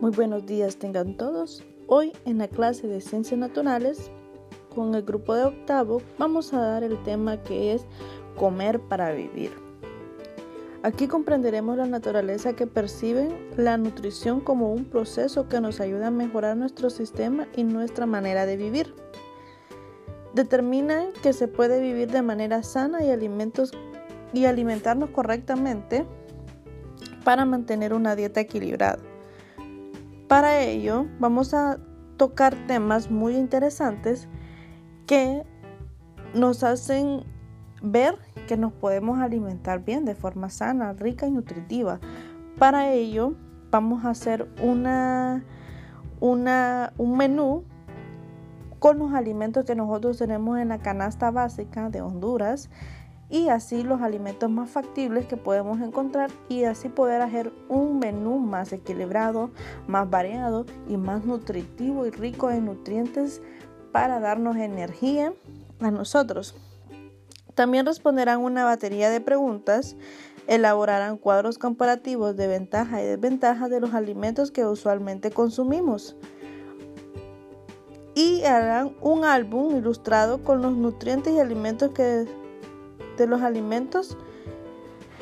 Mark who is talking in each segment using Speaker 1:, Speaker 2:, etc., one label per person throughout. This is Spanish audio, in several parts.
Speaker 1: Muy buenos días tengan todos. Hoy en la clase de Ciencias Naturales con el grupo de octavo vamos a dar el tema que es comer para vivir. Aquí comprenderemos la naturaleza que percibe la nutrición como un proceso que nos ayuda a mejorar nuestro sistema y nuestra manera de vivir. Determinan que se puede vivir de manera sana y alimentos y alimentarnos correctamente para mantener una dieta equilibrada. Para ello vamos a tocar temas muy interesantes que nos hacen ver que nos podemos alimentar bien de forma sana, rica y nutritiva. Para ello vamos a hacer una, una, un menú con los alimentos que nosotros tenemos en la canasta básica de Honduras y así los alimentos más factibles que podemos encontrar y así poder hacer un menú más equilibrado, más variado y más nutritivo y rico en nutrientes para darnos energía a nosotros. También responderán una batería de preguntas, elaborarán cuadros comparativos de ventaja y desventaja de los alimentos que usualmente consumimos y harán un álbum ilustrado con los nutrientes y alimentos que de los alimentos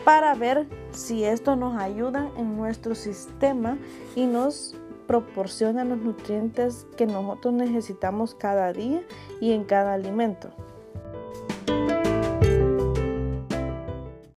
Speaker 1: para ver si esto nos ayuda en nuestro sistema y nos proporciona los nutrientes que nosotros necesitamos cada día y en cada alimento.